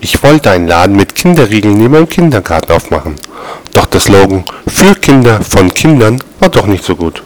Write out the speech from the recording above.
Ich wollte einen Laden mit Kinderriegeln neben meinem Kindergarten aufmachen. Doch der Slogan für Kinder von Kindern war doch nicht so gut.